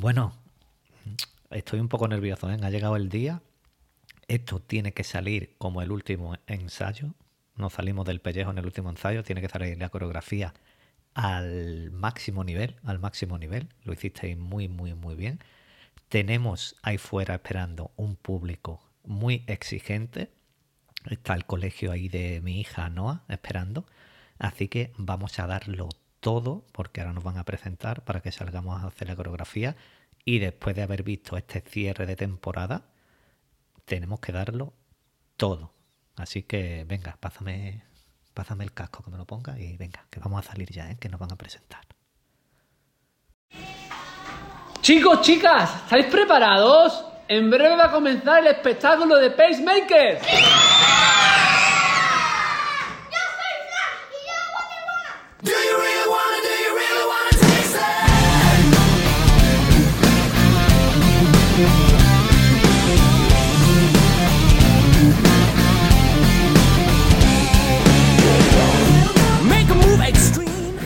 Bueno, estoy un poco nervioso, ¿eh? Ha llegado el día. Esto tiene que salir como el último ensayo. No salimos del pellejo en el último ensayo. Tiene que salir la coreografía al máximo nivel, al máximo nivel. Lo hicisteis muy, muy, muy bien. Tenemos ahí fuera esperando un público muy exigente. Está el colegio ahí de mi hija Noah esperando. Así que vamos a darlo todo, porque ahora nos van a presentar para que salgamos a hacer la coreografía. Y después de haber visto este cierre de temporada, tenemos que darlo todo. Así que venga, pásame, pásame el casco que me lo ponga y venga, que vamos a salir ya, ¿eh? que nos van a presentar. Chicos, chicas, ¿estáis preparados? En breve va a comenzar el espectáculo de Pacemakers. Do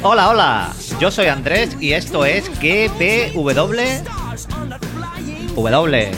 Hola, hola, yo soy Andrés y esto es GPW. W.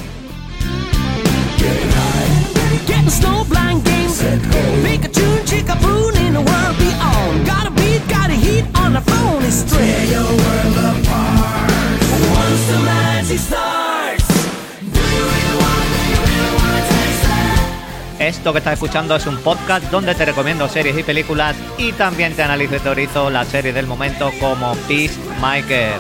Esto que estás escuchando es un podcast donde te recomiendo series y películas y también te analizo y teorizo la serie del momento como Peacemaker.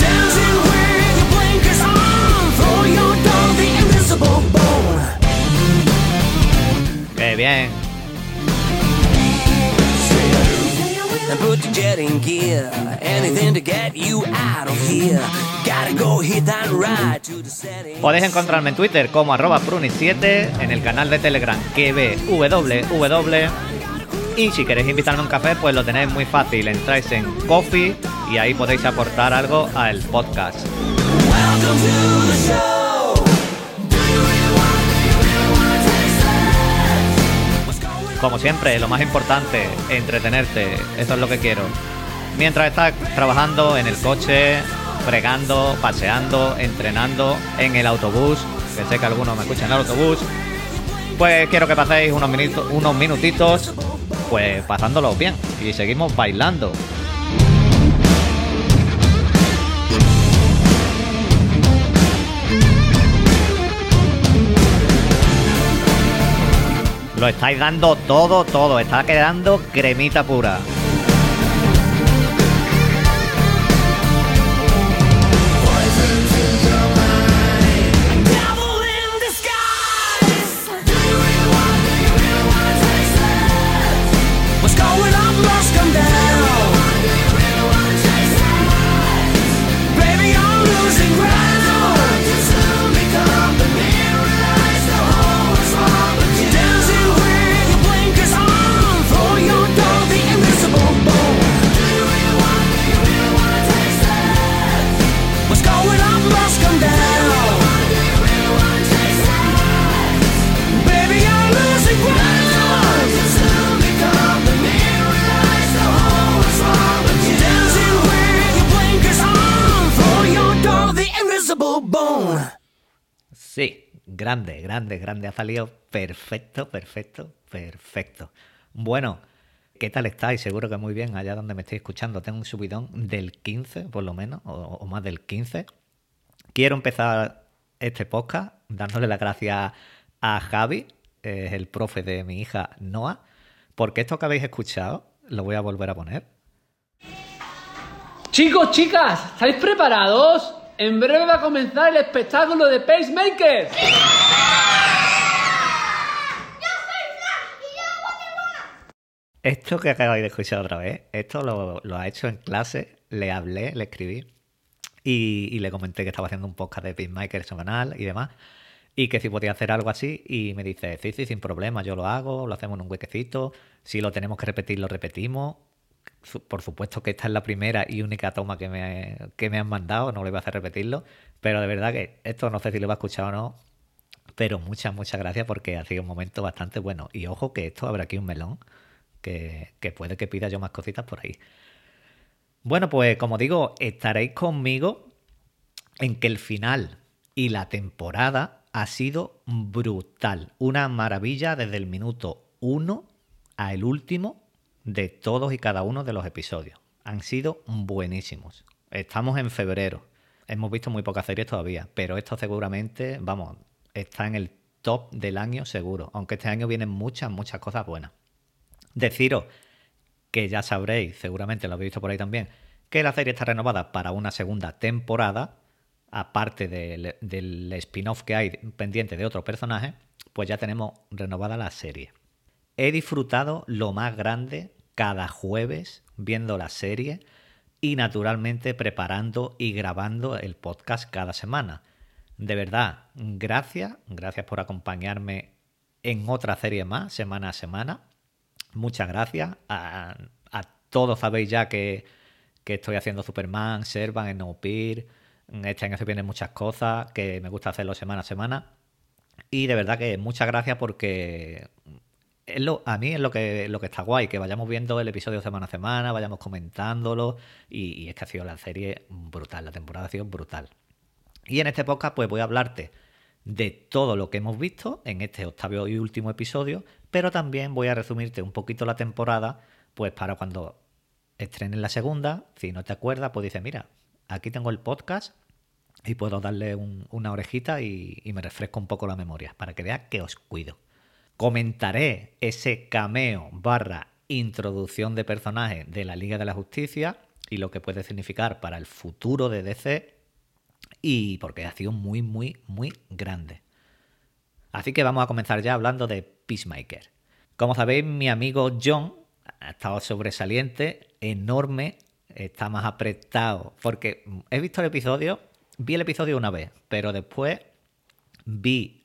Dancing with And put the jet in gear. Anything to get you out of here. Gotta go hit that ride to the setting. Podéis encontrarme en Twitter como arroba pruni7, en el canal de Telegram QBWW. Y si queréis invitarme a un café, pues lo tenéis muy fácil. Entráis en Coffee y ahí podéis aportar algo al podcast. Welcome to the show. Como siempre, lo más importante, entretenerte. Eso es lo que quiero. Mientras estás trabajando en el coche, fregando, paseando, entrenando, en el autobús, que sé que algunos me escuchan en el autobús, pues quiero que paséis unos, minutos, unos minutitos, pues pasándolos bien. Y seguimos bailando. Lo estáis dando todo, todo. Está quedando cremita pura. Grande, grande, grande. Ha salido perfecto, perfecto, perfecto. Bueno, ¿qué tal estáis? Seguro que muy bien allá donde me estáis escuchando. Tengo un subidón del 15, por lo menos, o, más del 15. Quiero empezar este podcast dándole las gracias a Javi, es el profe de mi hija Noah, porque esto que habéis escuchado lo voy a volver a poner. Chicos, chicas, ¿estáis preparados? En breve va a comenzar el espectáculo de Pacemakers. Esto que acabáis de escuchar otra vez, esto lo, ha hecho en clase, le hablé, le escribí y, le comenté que estaba haciendo un podcast de Pitmaker semanal y demás. Y que si podía hacer algo así, y me dice, sí, sí, sin problema, yo lo hago, lo hacemos en un huequecito, si lo tenemos que repetir, lo repetimos. Por supuesto que esta es la primera y única toma que me, que me han mandado, no le voy a hacer repetirlo, pero de verdad que esto no sé si lo va a escuchar o no, pero muchas, muchas gracias porque ha sido un momento bastante bueno. Y ojo que esto habrá aquí un melón, que, puede que pida yo más cositas por ahí. Bueno, pues como digo, estaréis conmigo en que el final y la temporada ha sido brutal. Una maravilla desde el minuto 1 a el último de todos y cada uno de los episodios. Han sido buenísimos. Estamos en febrero. Hemos visto muy pocas series todavía, pero esto seguramente, vamos, está en el top del año seguro. Aunque este año vienen muchas, muchas cosas buenas. Deciros que ya sabréis, seguramente lo habéis visto por ahí también, que la serie está renovada para una segunda temporada, aparte del, spin-off que hay pendiente de otro personaje, pues ya tenemos renovada la serie. He disfrutado lo más grande cada jueves viendo la serie y naturalmente preparando y grabando el podcast cada semana. De verdad, gracias, gracias por acompañarme en otra serie más, semana a semana. Muchas gracias. A, todos sabéis ya que, que estoy haciendo Superman, Servan, Snowpiercer. Este año se vienen muchas cosas que me gusta hacerlo semana a semana. Y de verdad que muchas gracias porque es lo, a mí es lo que, lo que está guay, que vayamos viendo el episodio semana a semana, vayamos comentándolo. Y, y es que ha sido la serie brutal, la temporada ha sido brutal. Y en este podcast pues voy a hablarte de todo lo que hemos visto en este octavo y último episodio, pero también voy a resumirte un poquito la temporada, pues para cuando estrenen la segunda, si no te acuerdas, pues dices, mira, aquí tengo el podcast y puedo darle un- una orejita y, y me refresco un poco la memoria, para que veas que os cuido. Comentaré ese cameo barra introducción de personaje de la Liga de la Justicia y lo que puede significar para el futuro de DC y porque ha sido muy, muy, muy grande. Así que vamos a comenzar ya hablando de Peacemaker. Como sabéis, mi amigo John ha estado sobresaliente, enorme, está más apretado, porque he visto el episodio, vi el episodio una vez, pero después vi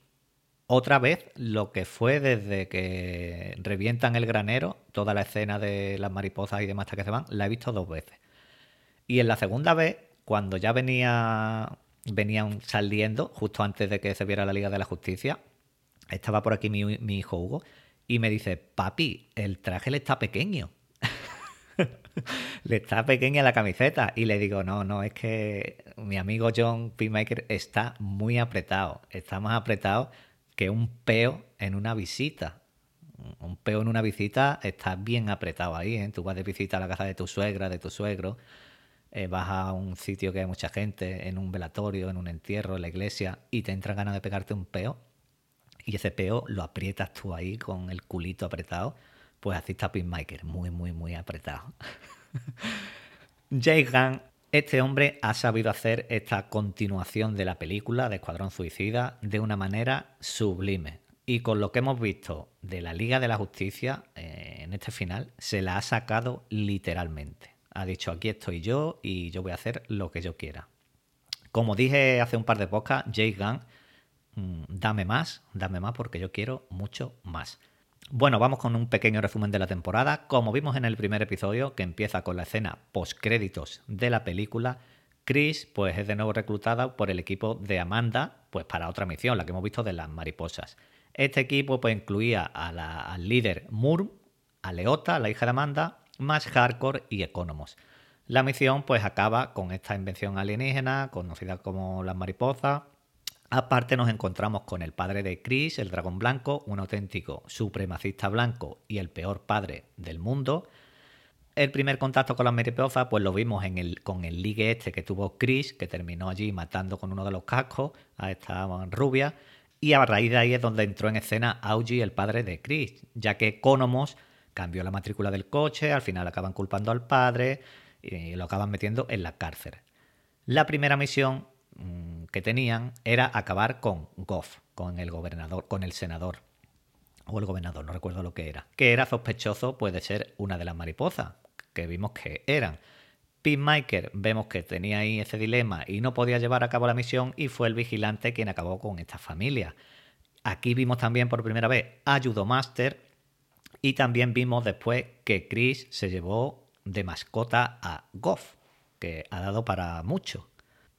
otra vez lo que fue desde que revientan el granero, toda la escena de las mariposas y demás hasta que se van, la he visto dos veces. Y en la segunda vez, cuando ya venía venían saliendo, justo antes de que se viera la Liga de la Justicia, estaba por aquí mi, hijo Hugo y me dice, papi, el traje le está pequeño. le está pequeña la camiseta. Y le digo, no, no, es que mi amigo John Peacemaker está muy apretado. Está más apretado que un peo en una visita. Un peo en una visita está bien apretado ahí. ¿eh? Tú vas de visita a la casa de tu suegra, de tu suegro. eh, vas a un sitio que hay mucha gente, en un velatorio, en un entierro, en la iglesia, y te entra ganas de pegarte un peo. Y ese peo lo aprietas tú ahí con el culito apretado. Pues así está Pinmaker, muy, muy, muy apretado. Jay Gunn, este hombre ha sabido hacer esta continuación de la película de Escuadrón Suicida de una manera sublime. Y con lo que hemos visto de la Liga de la Justicia eh, en este final, se la ha sacado literalmente. Ha dicho, aquí estoy yo y yo voy a hacer lo que yo quiera. Como dije hace un par de podcasts, Jay Gunn, dame más, dame más porque yo quiero mucho más. Bueno, vamos con un pequeño resumen de la temporada. Como vimos en el primer episodio, que empieza con la escena postcréditos de la película, Chris pues es de nuevo reclutada por el equipo de Amanda pues para otra misión, la que hemos visto de las mariposas. Este equipo pues incluía a la- al líder Murm, a Leota, la hija de Amanda, más Hardcore y Economos. La misión pues acaba con esta invención alienígena conocida como las mariposas. Aparte nos encontramos con el padre de Chris, el dragón blanco, un auténtico supremacista blanco y el peor padre del mundo. El primer contacto con las mariposas pues lo vimos en el, con el ligue este que tuvo Chris, que terminó allí matando con uno de los cascos a esta rubia. Y a raíz de ahí es donde entró en escena Augie, el padre de Chris, ya que Economos cambió la matrícula del coche, al final acaban culpando al padre y lo acaban metiendo en la cárcel. La primera misión que tenían era acabar con Goff, con el gobernador, con el senador. O el gobernador, no recuerdo lo que era. Que era sospechoso, puede ser una de las mariposas, que vimos que eran. Peacemaker, vemos que tenía ahí ese dilema y no podía llevar a cabo la misión y fue el vigilante quien acabó con esta familia. Aquí vimos también por primera vez a Judomaster y también vimos después que Chris se llevó de mascota a Goff, que ha dado para mucho.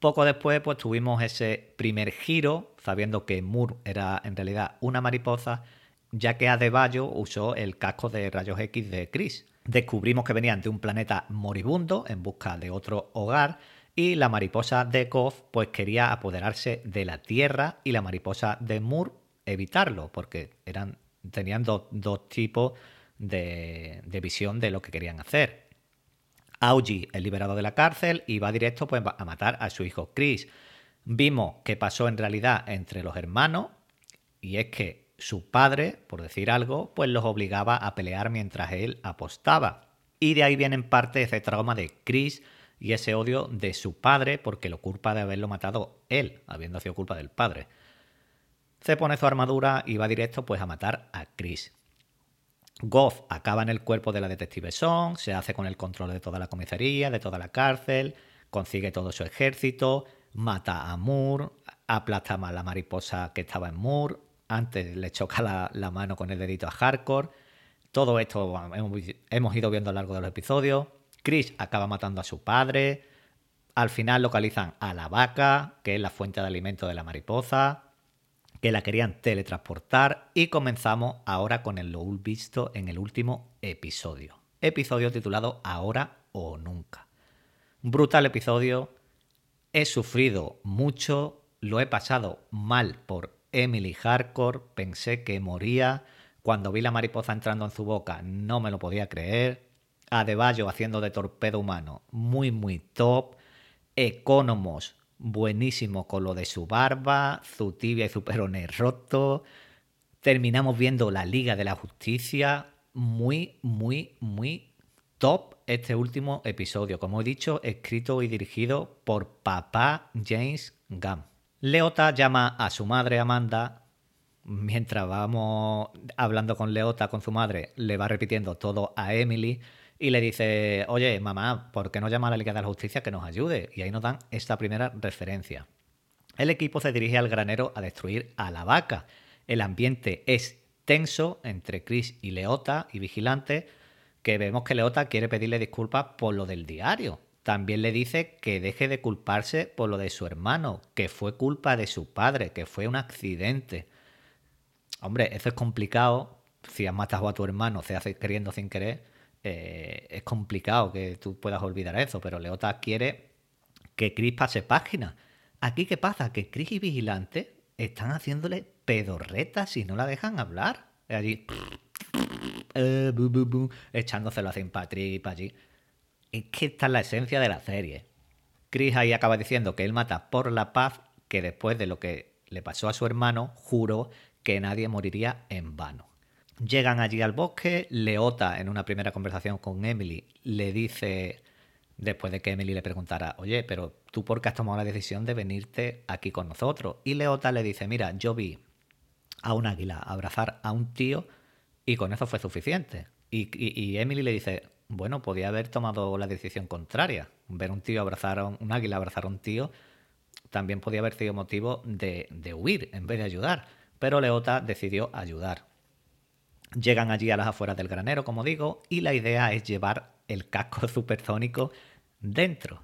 Poco después, pues tuvimos ese primer giro, sabiendo que Moore era en realidad una mariposa, ya que Adebayo usó el casco de rayos X de Chris. Descubrimos que venían de un planeta moribundo en busca de otro hogar y la mariposa de Goff pues quería apoderarse de la Tierra y la mariposa de Moore evitarlo porque eran, tenían dos, dos tipos de, de visión de lo que querían hacer. Augie es liberado de la cárcel y va directo pues, a matar a su hijo Chris. Vimos que pasó en realidad entre los hermanos y es que su padre, por decir algo, pues los obligaba a pelear mientras él apostaba. Y de ahí viene en parte ese trauma de Chris y ese odio de su padre porque lo culpa de haberlo matado él, habiendo sido culpa del padre. Se pone su armadura y va directo pues a matar a Chris. Goff acaba en el cuerpo de la detective Song, se hace con el control de toda la comisaría, de toda la cárcel, consigue todo su ejército, mata a Moore, aplasta a la mariposa que estaba en Moore, antes le choca la, mano con el dedito a Hardcore. Todo esto hemos, hemos ido viendo a lo largo de los episodios. Chris acaba matando a su padre. Al final localizan a la vaca, que es la fuente de alimento de la mariposa que la querían teletransportar y comenzamos ahora con el lo visto en el último episodio. Episodio titulado Ahora o Nunca. Brutal episodio. He sufrido mucho, lo he pasado mal por Emily Hardcore, pensé que moría. Cuando vi la mariposa entrando en su boca no me lo podía creer. Adebayo haciendo de torpedo humano, muy muy top. Economos buenísimo con lo de su barba, su tibia y su peroné roto. Terminamos viendo la Liga de la Justicia. Muy, muy, muy top este último episodio. Como he dicho, escrito y dirigido por papá James Gunn. Leota llama a su madre Amanda. Mientras vamos hablando con Leota, con su madre, le va repitiendo todo a Emily y le dice, oye, mamá, ¿por qué no llama a la Liga de la Justicia que nos ayude? Y ahí nos dan esta primera referencia. El equipo se dirige al granero a destruir a la vaca. El ambiente es tenso entre Chris y Leota y Vigilante, que vemos que Leota quiere pedirle disculpas por lo del diario. También le dice que deje de culparse por lo de su hermano, que fue culpa de su padre, que fue un accidente. Hombre, eso es complicado. Si has matado a tu hermano, se hace queriendo sin querer, eh, es complicado que tú puedas olvidar eso, pero Leota quiere que Chris pase página. Aquí, ¿qué pasa? Que Chris y Vigilante están haciéndole pedorretas y no la dejan hablar. Allí, eh, bu, bu, bu, echándoselo a Patrick para allí. Es que esta es la esencia de la serie. Chris ahí acaba diciendo que él mata por la paz, que después de lo que le pasó a su hermano, juró que nadie moriría en vano. Llegan allí al bosque, Leota en una primera conversación con Emily le dice, después de que Emily le preguntara, oye, pero tú por qué has tomado la decisión de venirte aquí con nosotros? Y Leota le dice, mira, yo vi a un águila abrazar a un tío y con eso fue suficiente. Y, Emily le dice, bueno, podía haber tomado la decisión contraria. Ver un tío abrazar a un, un águila abrazar a un tío también podía haber sido motivo de, de huir en vez de ayudar. Pero Leota decidió ayudar. Llegan allí a las afueras del granero, como digo, y la idea es llevar el casco supersónico dentro.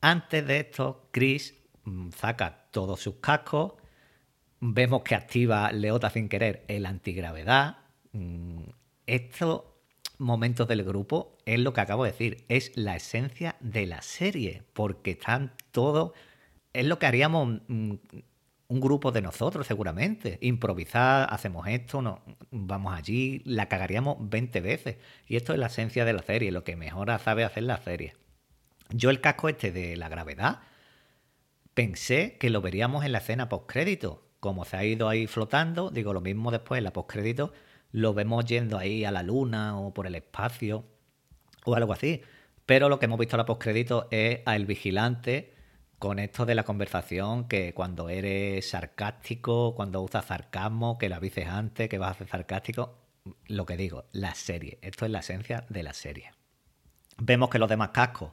Antes de esto, Chris mm, saca todos sus cascos. Vemos que activa Leota sin querer el antigravedad. Mm, Estos momentos del grupo es lo que acabo de decir. Es la esencia de la serie. Porque están todos. Es lo que haríamos mm, un grupo de nosotros, seguramente. Improvisar, hacemos esto, no, vamos allí, la cagaríamos 20 veces. Y esto es la esencia de la serie, lo que mejor sabe hacer la serie. Yo el casco este de la gravedad pensé que lo veríamos en la escena postcrédito. Como se ha ido ahí flotando, digo lo mismo después en la postcrédito, lo vemos yendo ahí a la luna o por el espacio o algo así. Pero lo que hemos visto en la postcrédito es al vigilante con esto de la conversación, que cuando eres sarcástico, cuando usas sarcasmo, que lo avises antes, que vas a ser sarcástico. Lo que digo, la serie. Esto es la esencia de la serie. Vemos que los demás cascos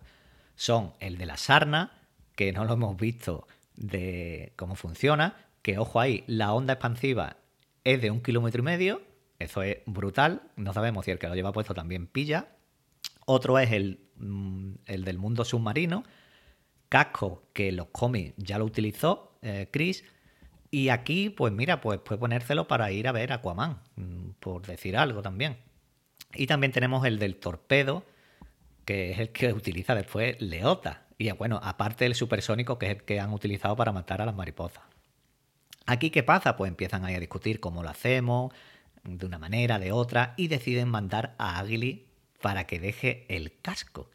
son el de la sarna, que no lo hemos visto de cómo funciona, que ojo ahí, la onda expansiva es de un kilómetro y medio, eso es brutal, no sabemos si el que lo lleva puesto también pilla. Otro es el, mm, el del mundo submarino, casco que los cómics ya lo utilizó eh, Chris. Y aquí, pues mira, pues puede ponérselo para ir a ver Aquaman, mm, por decir algo también. Y también tenemos el del torpedo, que es el que utiliza después Leota. Y bueno, aparte del supersónico, que es el que han utilizado para matar a las mariposas. Aquí, ¿qué pasa? Pues empiezan ahí a discutir cómo lo hacemos, de una manera, de otra, y deciden mandar a Agili para que deje el casco.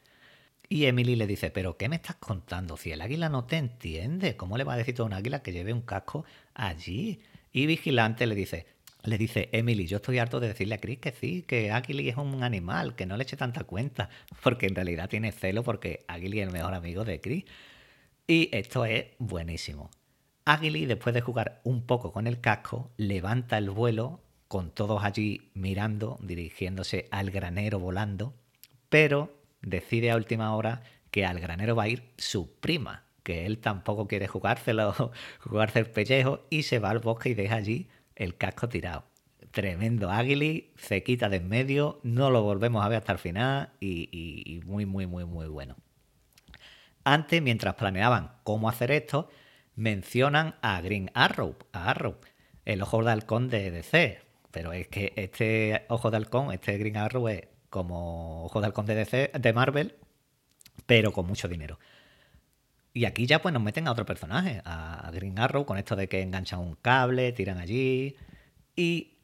Y Emily le dice, pero ¿qué me estás contando? Si el águila no te entiende, ¿cómo le va a decir a un águila que lleve un casco allí? Y Vigilante le dice, le dice, Emily, yo estoy harto de decirle a Chris que sí, que Agili es un animal, que no le eche tanta cuenta, porque en realidad tiene celo porque Agili es el mejor amigo de Chris. Y esto es buenísimo. Agili, después de jugar un poco con el casco, levanta el vuelo con todos allí mirando, dirigiéndose al granero volando, pero decide a última hora que al granero va a ir su prima, que él tampoco quiere jugárselo, jugarse el pellejo, y se va al bosque y deja allí el casco tirado. Tremendo Agili, se quita de en medio, no lo volvemos a ver hasta el final y, y- y muy, muy, muy, muy bueno. Antes, mientras planeaban cómo hacer esto, mencionan a Green Arrow, a Arrow, el ojo de halcón de DC. Pero es que este ojo de halcón, este Green Arrow es como ojo de halcón de DC, de Marvel, pero con mucho dinero. Y aquí ya pues nos meten a otro personaje, a Green Arrow, con esto de que enganchan un cable, tiran allí. Y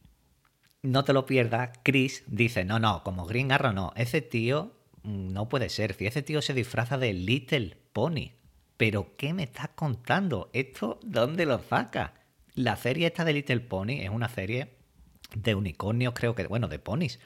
no te lo pierdas, Chris dice, no, no, como Green Arrow no, ese tío mm, no puede ser, si ese tío se disfraza de Little Pony. Pero ¿qué me estás contando? ¿Esto dónde lo saca? La serie esta de Little Pony es una serie de unicornios, creo que, bueno, de ponis,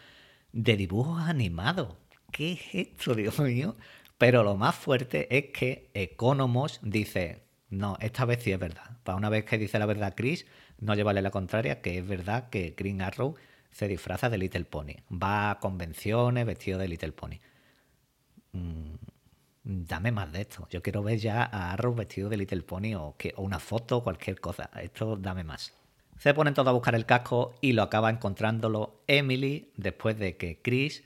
de dibujos animados. ¿Qué es esto, Dios mío? Pero lo más fuerte es que Economos dice, no, esta vez sí es verdad. Para una vez que dice la verdad Chris, no llevarle la contraria, que es verdad que Green Arrow se disfraza de Little Pony. Va a convenciones vestido de Little Pony. Mm, dame más de esto. Yo quiero ver ya a Arrow vestido de Little Pony o, o una foto o cualquier cosa. Esto dame más. Se ponen todos a buscar el casco y lo acaba encontrándolo Emily después de que Chris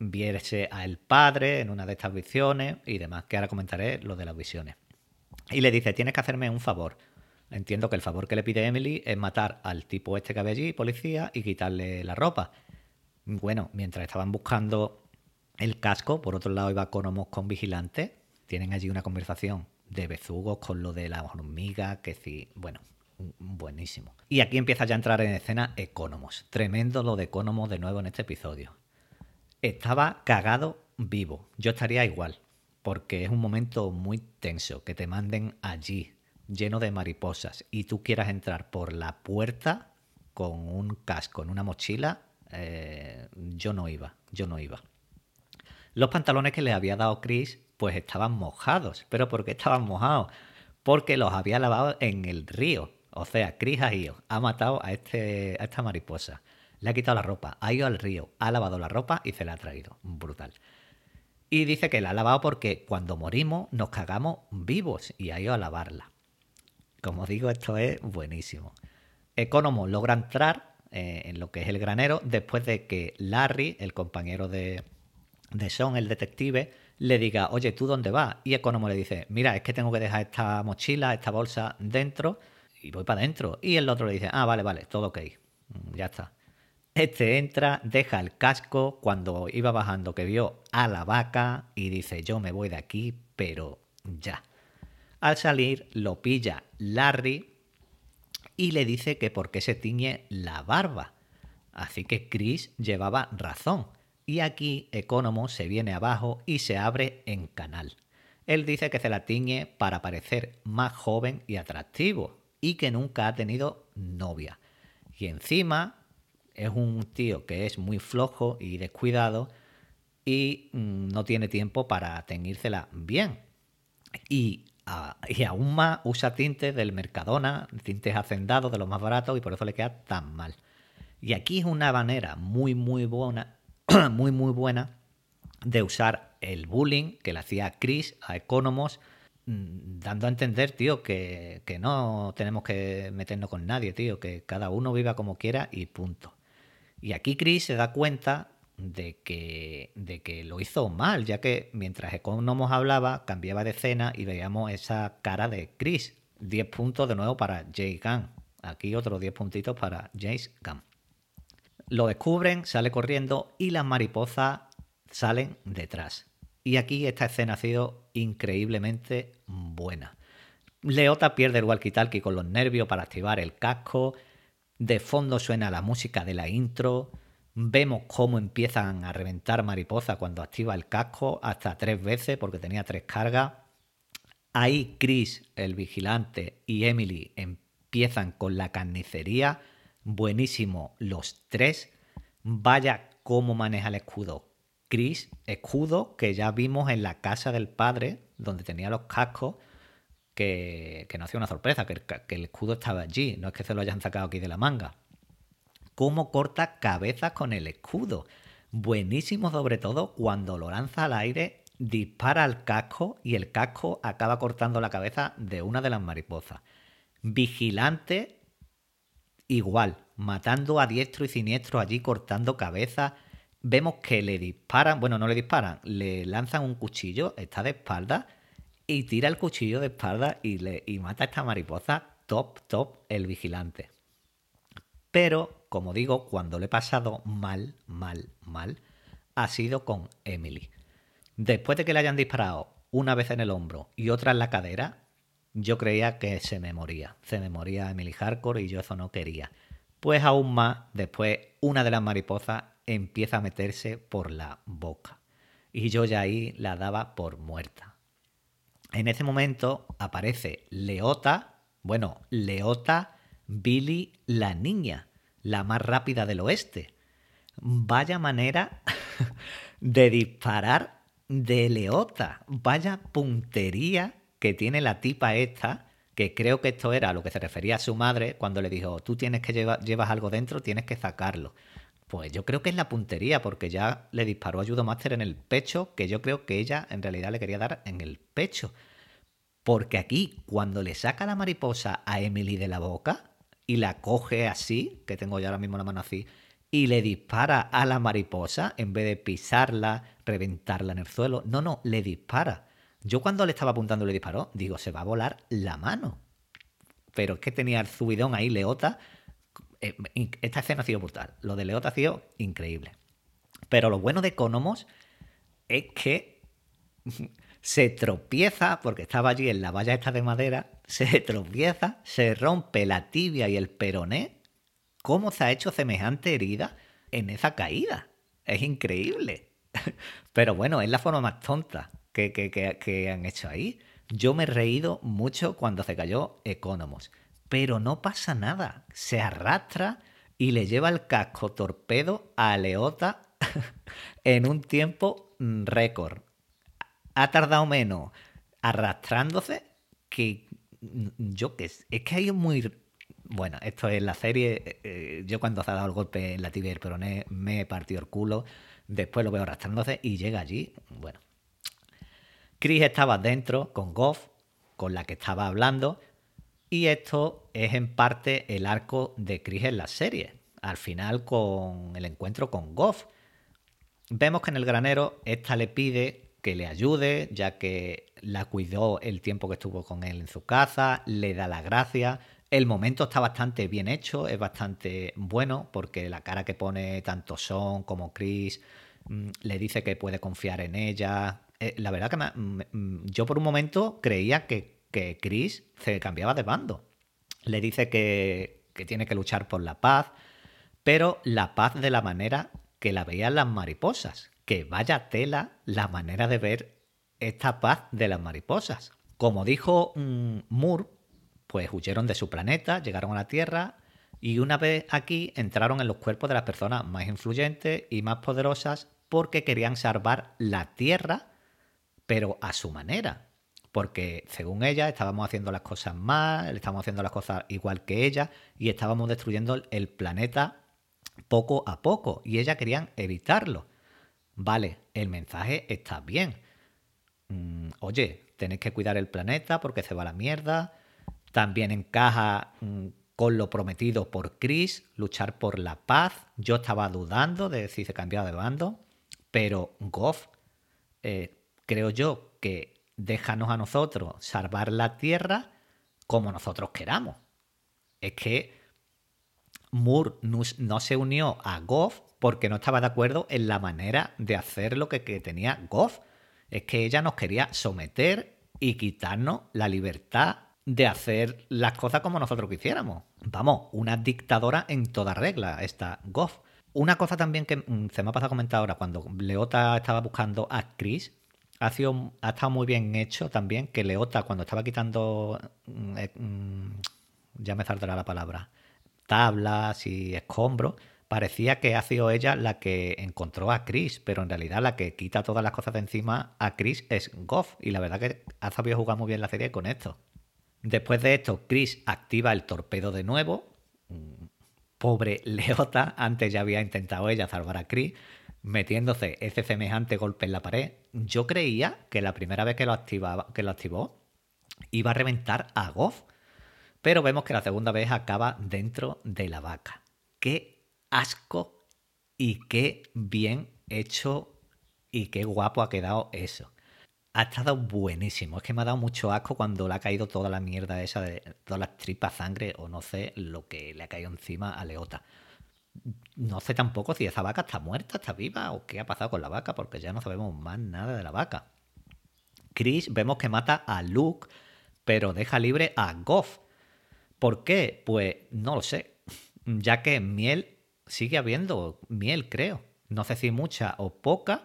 viese a el padre en una de estas visiones y demás, que ahora comentaré lo de las visiones. Y le dice, tienes que hacerme un favor. Entiendo que el favor que le pide Emily es matar al tipo este que había allí, policía, y quitarle la ropa. Bueno, mientras estaban buscando el casco, por otro lado iba Conomos con Vigilante, tienen allí una conversación de bezugos con lo de la hormiga, que sí, bueno, buenísimo. Y aquí empieza ya a entrar en escena Economos. Tremendo lo de Economos de nuevo en este episodio. Estaba cagado vivo. Yo estaría igual, porque es un momento muy tenso que te manden allí, lleno de mariposas, y tú quieras entrar por la puerta con un casco en una mochila. eh, yo no iba, yo no iba. Los pantalones que le había dado Chris, pues estaban mojados. ¿Pero por qué estaban mojados? Porque los había lavado en el río. O sea, Chris ha ido, ha matado a, este, a esta mariposa. Le ha quitado la ropa, ha ido al río, ha lavado la ropa y se la ha traído. Brutal. Y dice que la ha lavado porque cuando morimos nos cagamos vivos y ha ido a lavarla. Como digo, esto es buenísimo. Economo logra entrar eh, en lo que es el granero después de que Larry, el compañero de, de Sean, el detective, le diga, oye, ¿tú dónde vas? Y Economo le dice, mira, es que tengo que dejar esta mochila, esta bolsa dentro y voy para adentro. Y el otro le dice, ah, vale, vale, todo ok. Mm, Ya está. Este entra, deja el casco cuando iba bajando que vio a la vaca y dice yo me voy de aquí, pero ya. Al salir lo pilla Larry y le dice que por qué se tiñe la barba. Así que Chris llevaba razón. Y aquí Economo se viene abajo y se abre en canal. Él dice que se la tiñe para parecer más joven y atractivo y que nunca ha tenido novia. Y encima es un tío que es muy flojo y descuidado y mm, no tiene tiempo para teñírsela bien. Y, y aún más usa tintes del Mercadona, tintes hacendados de los más baratos y por eso le queda tan mal. Y aquí es una manera muy, muy buena, muy, muy buena de usar el bullying que le hacía Chris a Economos, dando a entender, tío, que, que no tenemos que meternos con nadie, tío, que cada uno viva como quiera y punto. Y aquí Chris se da cuenta de que, de que lo hizo mal, ya que mientras Economos hablaba, cambiaba de escena y veíamos esa cara de Chris. 10 puntos de nuevo para Jay Gunn. Aquí otros 10 puntitos para James Gunn. Lo descubren, sale corriendo y las mariposas salen detrás. Y aquí esta escena ha sido increíblemente buena. Leota pierde el walkie-talkie con los nervios para activar el casco. De fondo suena la música de la intro. Vemos cómo empiezan a reventar mariposas cuando activa el casco hasta tres veces porque tenía tres cargas. Ahí Chris, el vigilante, y Emily empiezan con la carnicería. Buenísimo los tres. Vaya cómo maneja el escudo. Chris, escudo que ya vimos en la casa del padre, donde tenía los cascos, que, que no hacía una sorpresa, que el, que el escudo estaba allí, no es que se lo hayan sacado aquí de la manga. Cómo corta cabezas con el escudo. Buenísimo sobre todo cuando lo lanza al aire, dispara al casco y el casco acaba cortando la cabeza de una de las mariposas. Vigilante igual, matando a diestro y siniestro allí, cortando cabezas. Vemos que le disparan, bueno, no le disparan, le lanzan un cuchillo, está de espalda y tira el cuchillo de espalda y, le, y mata a esta mariposa. Top, top, el vigilante. Pero, como digo, cuando le he pasado mal, mal, mal, ha sido con Emily. Después de que le hayan disparado una vez en el hombro y otra en la cadera, yo creía que se me moría. Se me moría Emily Hardcore y yo eso no quería. Pues aún más, después una de las mariposas empieza a meterse por la boca. Y yo ya ahí la daba por muerta. En ese momento aparece Leota, bueno, Leota Billy la niña, la más rápida del oeste. Vaya manera de disparar de Leota. Vaya puntería que tiene la tipa esta, que creo que esto era a lo que se refería a su madre cuando le dijo, tú tienes que llevar, llevas algo dentro, tienes que sacarlo. Pues yo creo que es la puntería, porque ya le disparó a Judo Master en el pecho, que yo creo que ella en realidad le quería dar en el pecho. Porque aquí, cuando le saca la mariposa a Emily de la boca y la coge así, que tengo ya ahora mismo la mano así, y le dispara a la mariposa, en vez de pisarla, reventarla en el suelo, no, no, le dispara. Yo cuando le estaba apuntando le disparó, digo, se va a volar la mano. Pero es que tenía el subidón ahí, Leota. Eh, Esta escena ha sido brutal. Lo de Leota ha sido increíble. Pero lo bueno de Economos es que se tropieza, porque estaba allí en la valla esta de madera, se tropieza, se rompe la tibia y el peroné. ¿Cómo se ha hecho semejante herida en esa caída? Es increíble. Pero bueno, es la forma más tonta que, que- que- que han hecho ahí. Yo me he reído mucho cuando se cayó Economos. Pero no pasa nada. Se arrastra y le lleva el casco torpedo a Leota en un tiempo mm, récord. Ha tardado menos arrastrándose que mm, yo que es, es que hay muy bueno esto es la serie eh, yo cuando se ha dado el golpe en la tibia y el peroné me he partido el culo después lo veo arrastrándose y llega allí bueno. Chris estaba dentro con Goff con la que estaba hablando y esto es en parte el arco de Chris en la serie al final con el encuentro con Goff Vemos que en el granero esta le pide que le ayude, ya que la cuidó el tiempo que estuvo con él en su casa, le da las gracias. El momento está bastante bien hecho, es bastante bueno, porque la cara que pone tanto Son como Chris mm, le dice que puede confiar en ella. Eh, la verdad que mm, yo por un momento creía que, que Chris se cambiaba de bando. Le dice que, que tiene que luchar por la paz, pero la paz de la manera que la veían las mariposas. Que vaya tela la manera de ver esta paz de las mariposas. Como dijo mm, Moore, pues huyeron de su planeta, llegaron a la Tierra y una vez aquí entraron en los cuerpos de las personas más influyentes y más poderosas porque querían salvar la Tierra, pero a su manera. Porque según ella estábamos haciendo las cosas mal, estábamos haciendo las cosas igual que ella y estábamos destruyendo el- planeta poco a poco y ella querían evitarlo. Vale, el mensaje está bien. Mm, oye, tenéis que cuidar el planeta porque se va a la mierda. También encaja mm, con lo prometido por Chris, luchar por la paz. Yo estaba dudando de si se cambiaba de bando, pero Goff, eh, creo yo que déjanos a nosotros salvar la Tierra como nosotros queramos. Es que Moore no, se unió a Goff porque no estaba de acuerdo en la manera de hacer lo que, que tenía Goff. Es que ella nos quería someter y quitarnos la libertad de hacer las cosas como nosotros quisiéramos. Vamos, una dictadora en toda regla, esta Goff. Una cosa también que mm, se me ha pasado a comentar ahora, cuando Leota estaba buscando a Chris, ha, estado muy bien hecho también que Leota, cuando estaba quitando, mm, eh, mm, ya me saldrá la palabra, tablas y escombros, parecía que ha sido ella la que encontró a Chris, pero en realidad la que quita todas las cosas de encima a Chris es Goff, y la verdad que ha sabido jugar muy bien la serie con esto. Después de esto, Chris activa el torpedo de nuevo. Mm, Pobre Leota, antes ya había intentado ella salvar a Chris, metiéndose ese semejante golpe en la pared. Yo creía que la primera vez que lo, activaba, que lo activó iba a reventar a Goff, pero vemos que la segunda vez acaba dentro de la vaca. ¡Qué asco! Y qué bien hecho y qué guapo ha quedado eso ha estado buenísimo. Es que me ha dado mucho asco cuando le ha caído toda la mierda esa de todas las tripas, sangre o no sé lo que le ha caído encima a Leota. No sé tampoco si esa vaca está muerta, está viva o qué ha pasado con la vaca, porque ya no sabemos más nada de la vaca. Chris vemos que mata a Luke, pero deja libre a Goff. ¿Por qué? Pues no lo sé. Ya que miel sigue habiendo miel, creo. No sé si mucha o poca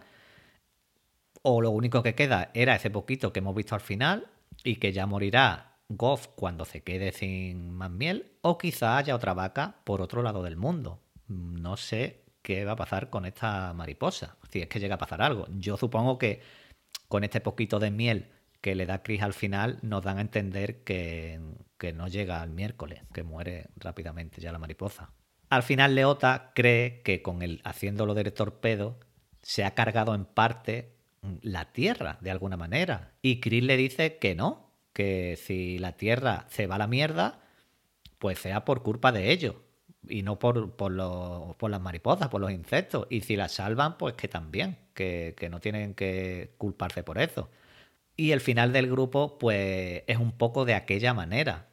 o lo único que queda era ese poquito que hemos visto al final y que ya morirá Goff cuando se quede sin más miel, o quizá haya otra vaca por otro lado del mundo. No sé qué va a pasar con esta mariposa, si es que llega a pasar algo. Yo supongo que con este poquito de miel que le da Chris al final, nos dan a entender que, no llega al miércoles, que muere rápidamente ya la mariposa. Al final Leota cree que con el haciéndolo del torpedo se ha cargado en parte la Tierra, de alguna manera. Y Chris le dice que no, que si la Tierra se va a la mierda, pues sea por culpa de ellos. Y no por, por, los, por las mariposas, por los insectos. Y si la salvan, pues que también, que, que no tienen que culparse por eso. Y el final del grupo, pues es un poco de aquella manera.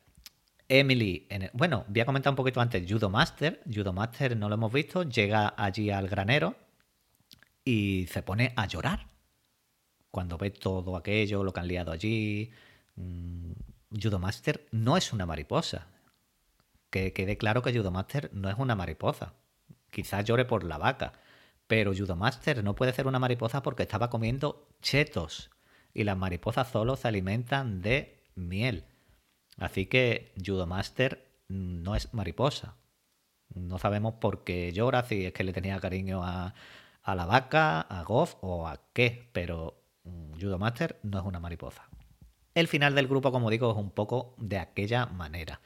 Emily, bueno, voy a comentar un poquito antes, Judo Master, Judo Master no lo hemos visto, llega allí al granero y se pone a llorar cuando ve todo aquello, lo que han liado allí. mm, Judo Master no es una mariposa. Que quede claro que Judo Master no es una mariposa. Quizás llore por la vaca. Pero Judo Master no puede ser una mariposa porque estaba comiendo chetos. Y las mariposas solo se alimentan de miel. Así que Judo Master no es mariposa. No sabemos por qué llora, si es que le tenía cariño a, la vaca, a Goff o a qué, pero mm, Judo Master no es una mariposa. El final del grupo, como digo, es un poco de aquella manera.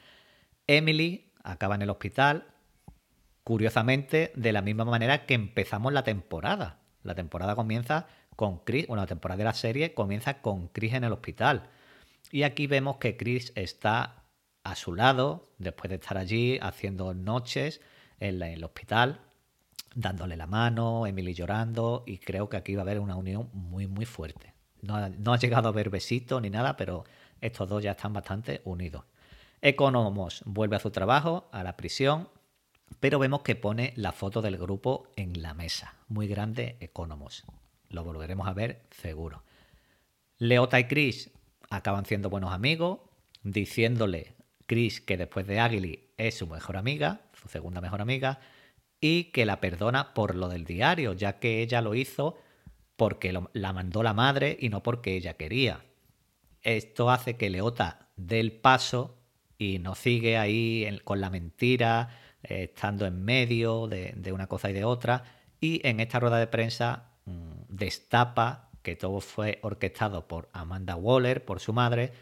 Emily acaba en el hospital, curiosamente, de la misma manera que empezamos la temporada. La temporada comienza con Chris, bueno, la temporada de la serie comienza con Chris en el hospital. Y aquí vemos que Chris está a su lado, después de estar allí haciendo noches en el hospital, dándole la mano, Emily llorando, y creo que aquí va a haber una unión muy, muy fuerte. No no ha llegado a haber besitos ni nada, pero estos dos ya están bastante unidos. Economos vuelve a su trabajo, a la prisión, pero vemos que pone la foto del grupo en la mesa. Muy grande, Economos. Lo volveremos a ver seguro. Leota y Chris acaban siendo buenos amigos, diciéndole Chris que después de Aguili es su mejor amiga, su segunda mejor amiga, y que la perdona por lo del diario, ya que ella lo hizo porque lo- la mandó la madre y no porque ella quería. Esto hace que Leota dé el paso y no sigue ahí con la mentira, eh, estando en medio de, de una cosa y de otra. Y en esta rueda de prensa mm, destapa que todo fue orquestado por Amanda Waller, por su madre,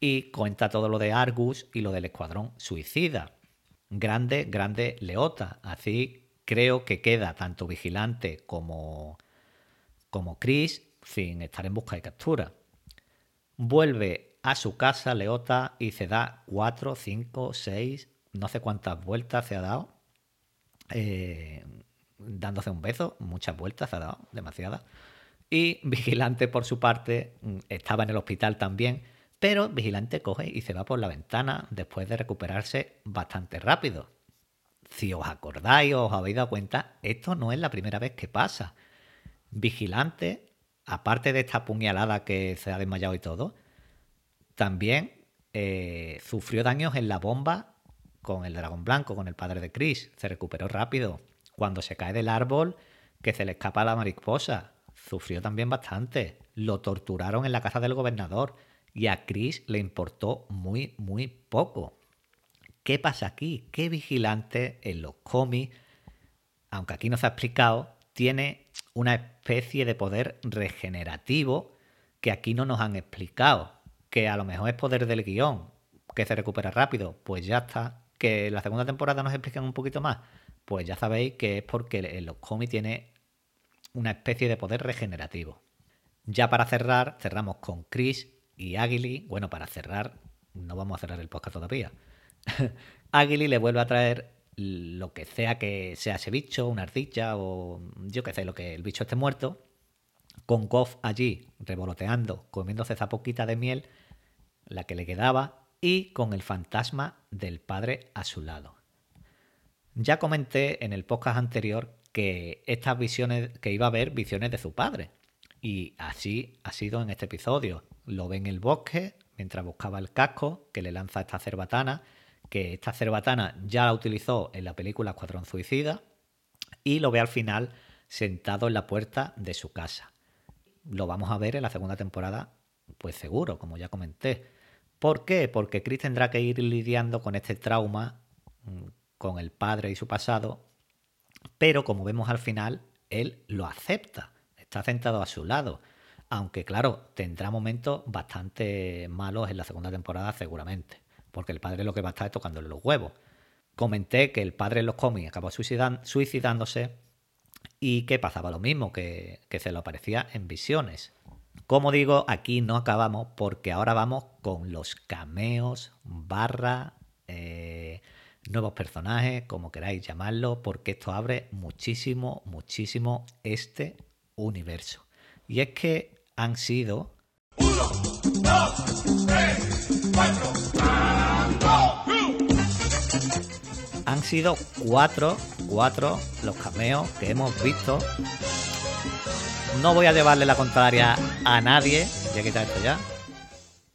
y cuenta todo lo de Argus y lo del escuadrón suicida. Grande, grande Leota. Así creo que queda tanto vigilante como, como Chris sin estar en busca y captura. Vuelve a su casa Leota y se da cuatro, cinco, seis, no sé cuántas vueltas se ha dado. eh, dándose un beso, muchas vueltas se ha dado, demasiadas. Y Vigilante, por su parte, mm, estaba en el hospital también, pero Vigilante coge y se va por la ventana después de recuperarse bastante rápido. si os acordáis o os habéis dado cuenta, esto no es la primera vez que pasa. Vigilante, aparte de esta puñalada que se ha desmayado y todo, también eh, sufrió daños en la bomba con el dragón blanco, con el padre de Chris. Se recuperó rápido. Cuando se cae del árbol, que se le escapa la mariposa, sufrió también bastante. Lo torturaron en la casa del gobernador y a Chris le importó muy, muy poco. ¿Qué pasa aquí? ¿Qué vigilante en los cómics, aunque aquí no se ha explicado, tiene una especie de poder regenerativo que aquí no nos han explicado? Que a lo mejor es poder del guion, que se recupera rápido, pues ya está. Que la segunda temporada nos explican un poquito más, pues ya sabéis que es porque los cómics tiene una especie de poder regenerativo. Ya para cerrar, cerramos con Chris y Aguili. Bueno, para cerrar, no vamos a cerrar el podcast todavía. Aguili le vuelve a traer lo que sea que sea ese bicho, una ardilla o yo que sé, lo que el bicho esté muerto, con Goff allí revoloteando, comiéndose esa poquita de miel, la que le quedaba, y con el fantasma del padre a su lado. Ya comenté en el podcast anterior que estas visiones, que iba a haber visiones de su padre. Y así ha sido en este episodio. Lo ve en el bosque mientras buscaba el casco que le lanza esta cerbatana, que esta cerbatana ya la utilizó en la película Escuadrón Suicida, y lo ve al final sentado en la puerta de su casa. Lo vamos a ver en la segunda temporada, pues seguro, como ya comenté. ¿Por qué? Porque Chris tendrá que ir lidiando con este trauma, mm, con el padre y su pasado, pero como vemos al final, él lo acepta, está sentado a su lado. Aunque claro, tendrá momentos bastante malos en la segunda temporada seguramente, porque el padre lo que va a estar es tocándole los huevos. Comenté que el padre en los cómics acabó suicidándose y que pasaba lo mismo, que, que se lo aparecía en visiones. Como digo, aquí no acabamos porque ahora vamos con los cameos barra eh, nuevos personajes, como queráis llamarlo, porque esto abre muchísimo, muchísimo este universo. Y es que han sido han sido cuatro, cuatro los cameos que hemos visto. No voy a llevarle la contraria a nadie. Voy a quitar esto ya.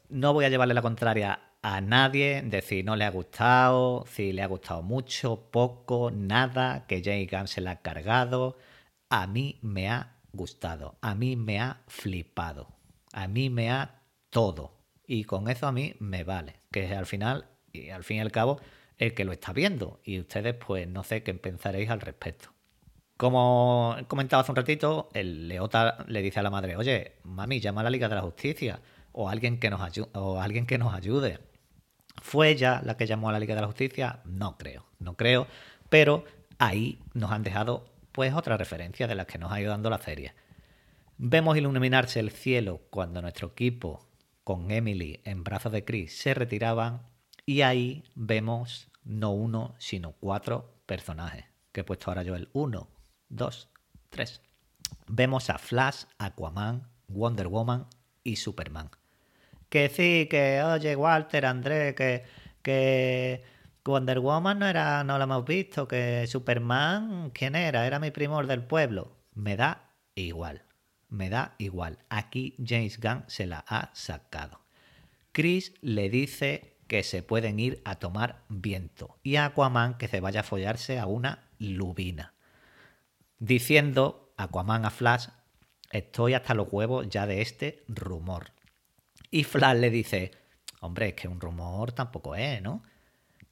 No voy a llevarle la contraria a nadie de si no le ha gustado, si le ha gustado mucho, poco, nada, que James Gunn se la ha cargado. A mí me ha gustado, a mí me ha flipado, a mí me ha todo. Y con eso a mí me vale, que es al final y al fin y al cabo el que lo está viendo. Y ustedes pues no sé qué pensaréis al respecto. Como he comentado hace un ratito, el Leota le dice a la madre, oye, mami, llama a la Liga de la Justicia o alguien que nos, ayu- o alguien que nos ayude. ¿Fue ella la que llamó a la Liga de la Justicia? No creo, no creo, pero ahí nos han dejado pues otra referencia de las que nos ha ido dando la serie. Vemos iluminarse el cielo cuando nuestro equipo con Emily en brazos de Chris se retiraban y ahí vemos no uno sino cuatro personajes que he puesto ahora yo el 1, 2, 3. Vemos a Flash, Aquaman, Wonder Woman y Superman. Que sí, que oye Walter, André, que, que Wonder Woman no era, no lo hemos visto, que Superman, ¿quién era? Era mi primor del pueblo. Me da igual, me da igual. Aquí James Gunn se la ha sacado. Chris le dice que se pueden ir a tomar viento y a Aquaman que se vaya a follarse a una lubina. Diciendo Aquaman a Flash, estoy hasta los huevos ya de este rumor. Y Flash le dice, hombre, es que un rumor tampoco es, ¿no?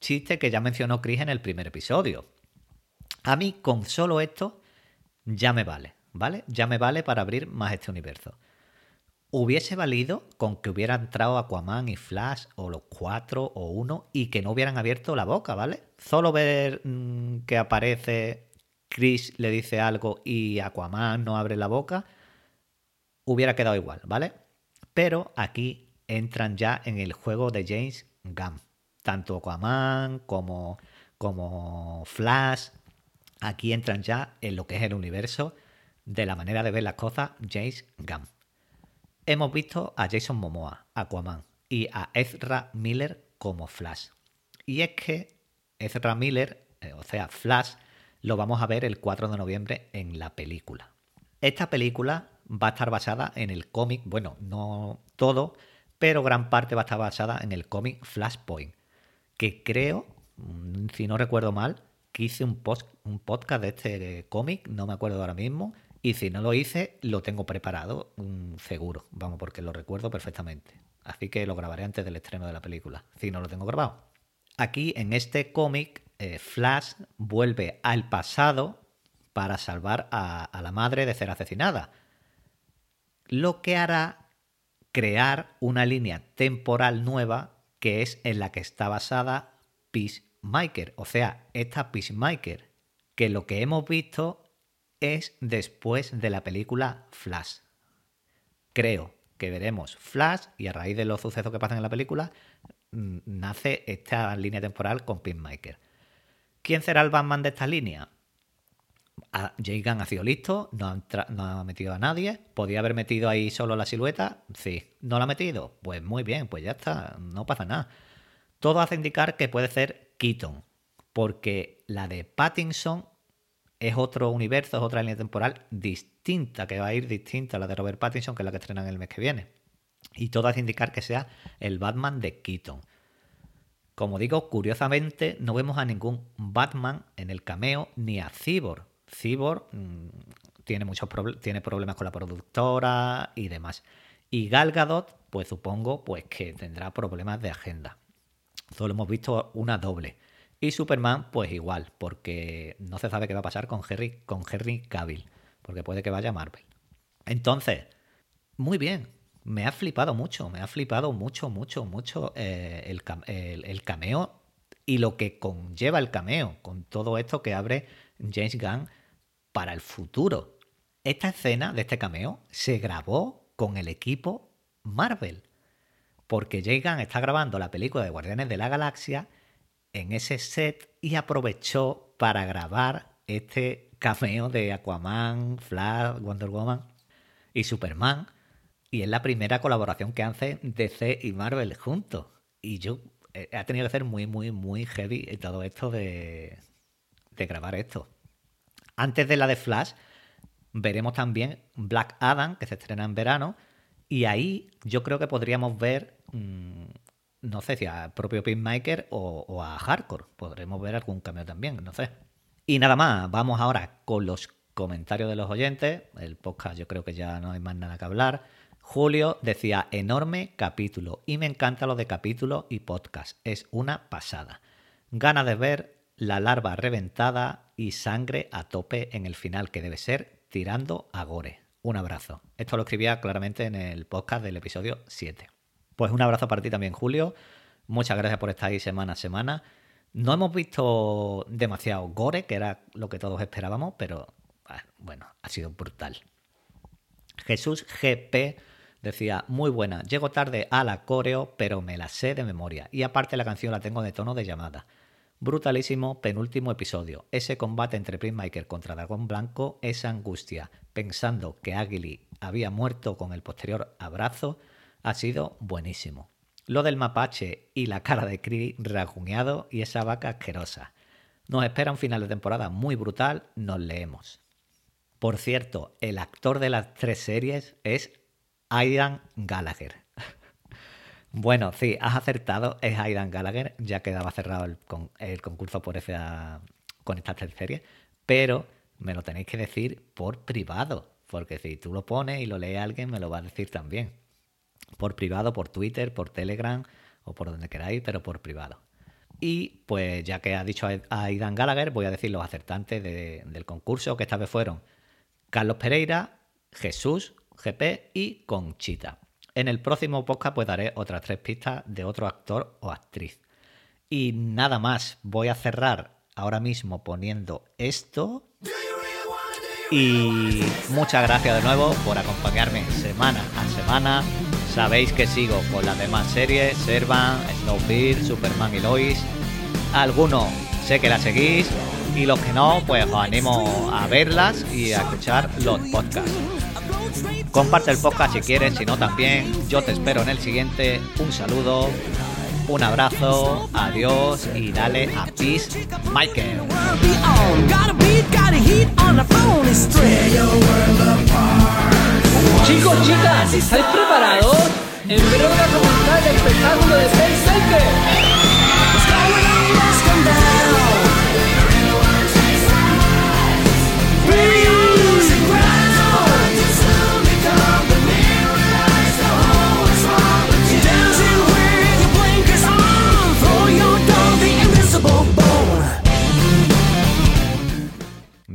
Chiste que ya mencionó Chris en el primer episodio. A mí con solo esto ya me vale, ¿vale? Ya me vale para abrir más este universo. Hubiese valido con que hubiera entrado Aquaman y Flash o los cuatro o uno y que no hubieran abierto la boca, ¿vale? Solo ver mm, que aparece Chris le dice algo y Aquaman no abre la boca, hubiera quedado igual, ¿vale? Pero aquí entran ya en el juego de James Gunn. Tanto Aquaman como, como Flash, aquí entran ya en lo que es el universo de la manera de ver las cosas James Gunn. Hemos visto a Jason Momoa, Aquaman, y a Ezra Miller como Flash. Y es que Ezra Miller, eh, o sea, Flash, lo vamos a ver el 4 de noviembre en la película. Esta película va a estar basada en el cómic, bueno, no todo, pero gran parte va a estar basada en el cómic Flashpoint, que creo, mm, si no recuerdo mal, que hice un, post, un podcast de este cómic, no me acuerdo ahora mismo, y si no lo hice, lo tengo preparado, mm, seguro, vamos, porque lo recuerdo perfectamente. Así que lo grabaré antes del estreno de la película, si no lo tengo grabado. Aquí, en este cómic, eh, Flash vuelve al pasado para salvar a, a la madre de ser asesinada. Lo que hará crear una línea temporal nueva que es en la que está basada Peacemaker. O sea, esta Peacemaker, que lo que hemos visto es después de la película Flash. Creo que veremos Flash y a raíz de los sucesos que pasan en la película mm, nace esta línea temporal con Peacemaker. ¿Quién será el Batman de esta línea? A- Jay Gunn ha sido listo, no ha, no ha metido a nadie. ¿Podía haber metido ahí solo la silueta? Sí. ¿No la ha metido? Pues muy bien, pues ya está, no pasa nada. Todo hace indicar que puede ser Keaton, porque la de Pattinson es otro universo, es otra línea temporal distinta, que va a ir distinta a la de Robert Pattinson, que es la que estrenan el mes que viene. Y todo hace indicar que sea el Batman de Keaton. Como digo, curiosamente no vemos a ningún Batman en el cameo ni a Cyborg. Cyborg mm, tiene muchos proble- tiene problemas con la productora y demás. Y Gal Gadot, pues supongo pues que tendrá problemas de agenda. Solo hemos visto una doble. Y Superman, pues igual, porque no se sabe qué va a pasar con Henry, con Henry Cavill, porque puede que vaya a Marvel. Entonces, muy bien. Me ha flipado mucho, me ha flipado mucho, mucho, mucho eh, el, el- el cameo y lo que conlleva el cameo, con todo esto que abre James Gunn para el futuro. Esta escena de este cameo se grabó con el equipo Marvel, porque James Gunn está grabando la película de Guardianes de la Galaxia en ese set y aprovechó para grabar este cameo de Aquaman, Flash, Wonder Woman y Superman. Y es la primera colaboración que hacen DC y Marvel juntos. Y yo eh, ha tenido que ser muy, muy, muy heavy todo esto de, de grabar esto. Antes de la de Flash, veremos también Black Adam, que se estrena en verano. Y ahí yo creo que podríamos ver, mm, no sé si a propio Pinmaker o, o a Hardcore. Podremos ver algún cameo también, no sé. Y nada más, vamos ahora con los comentarios de los oyentes. El podcast yo creo que ya no hay más nada que hablar. Julio decía, enorme capítulo. Y me encanta lo de capítulo y podcast. Es una pasada. Gana de ver la larva reventada y sangre a tope en el final, que debe ser tirando a gore. Un abrazo. Esto lo escribía claramente en el podcast del episodio 7. Pues un abrazo para ti también, Julio. Muchas gracias por estar ahí semana a semana. No hemos visto demasiado gore, que era lo que todos esperábamos, pero ah, bueno, ha sido brutal. Jesús GP decía, muy buena, llego tarde a la coreo, pero me la sé de memoria. Y aparte la canción la tengo de tono de llamada. Brutalísimo penúltimo episodio. Ese combate entre Prismaker contra Dragón Blanco, esa angustia, pensando que Aguili había muerto con el posterior abrazo, ha sido buenísimo. Lo del mapache y la cara de Kree rajuñado y esa vaca asquerosa. Nos espera un final de temporada muy brutal, nos leemos. Por cierto, el actor de las tres series es Aidan Gallagher. bueno, sí, has acertado, es Aidan Gallagher, ya quedaba cerrado el, con- el concurso por esa, con estas tres series, pero me lo tenéis que decir por privado, porque si tú lo pones y lo lee alguien, me lo va a decir también. Por privado, por Twitter, por Telegram o por donde queráis, pero por privado. Y pues ya que ha dicho Aidan Gallagher, voy a decir los acertantes de- del concurso, que esta vez fueron Carlos Pereira, Jesús, GP y Conchita. En el próximo podcast pues daré otras tres pistas de otro actor o actriz. Y nada más, voy a cerrar ahora mismo poniendo esto. Y muchas gracias de nuevo por acompañarme semana a semana. Sabéis que sigo con las demás series, Servan, Snowbird, Superman y Lois. Algunos sé que las seguís y los que no, pues os animo a verlas y a escuchar los podcasts. Comparte el podcast si quieres, si no también. Yo te espero en el siguiente. Un saludo. Un abrazo, adiós y dale a Peace Michael. Chicos, chicas, ¿estáis preparados? En breve va a comenzar el espectáculo de Pacemaker. What's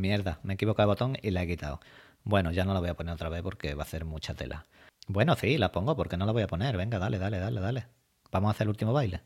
Mierda, me he equivocado de botón y la he quitado. Bueno, ya no la voy a poner otra vez porque va a ser mucha tela. Bueno, sí, la pongo porque no la voy a poner. Venga, dale, dale, dale, dale. Vamos a hacer el último baile.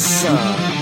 Sun.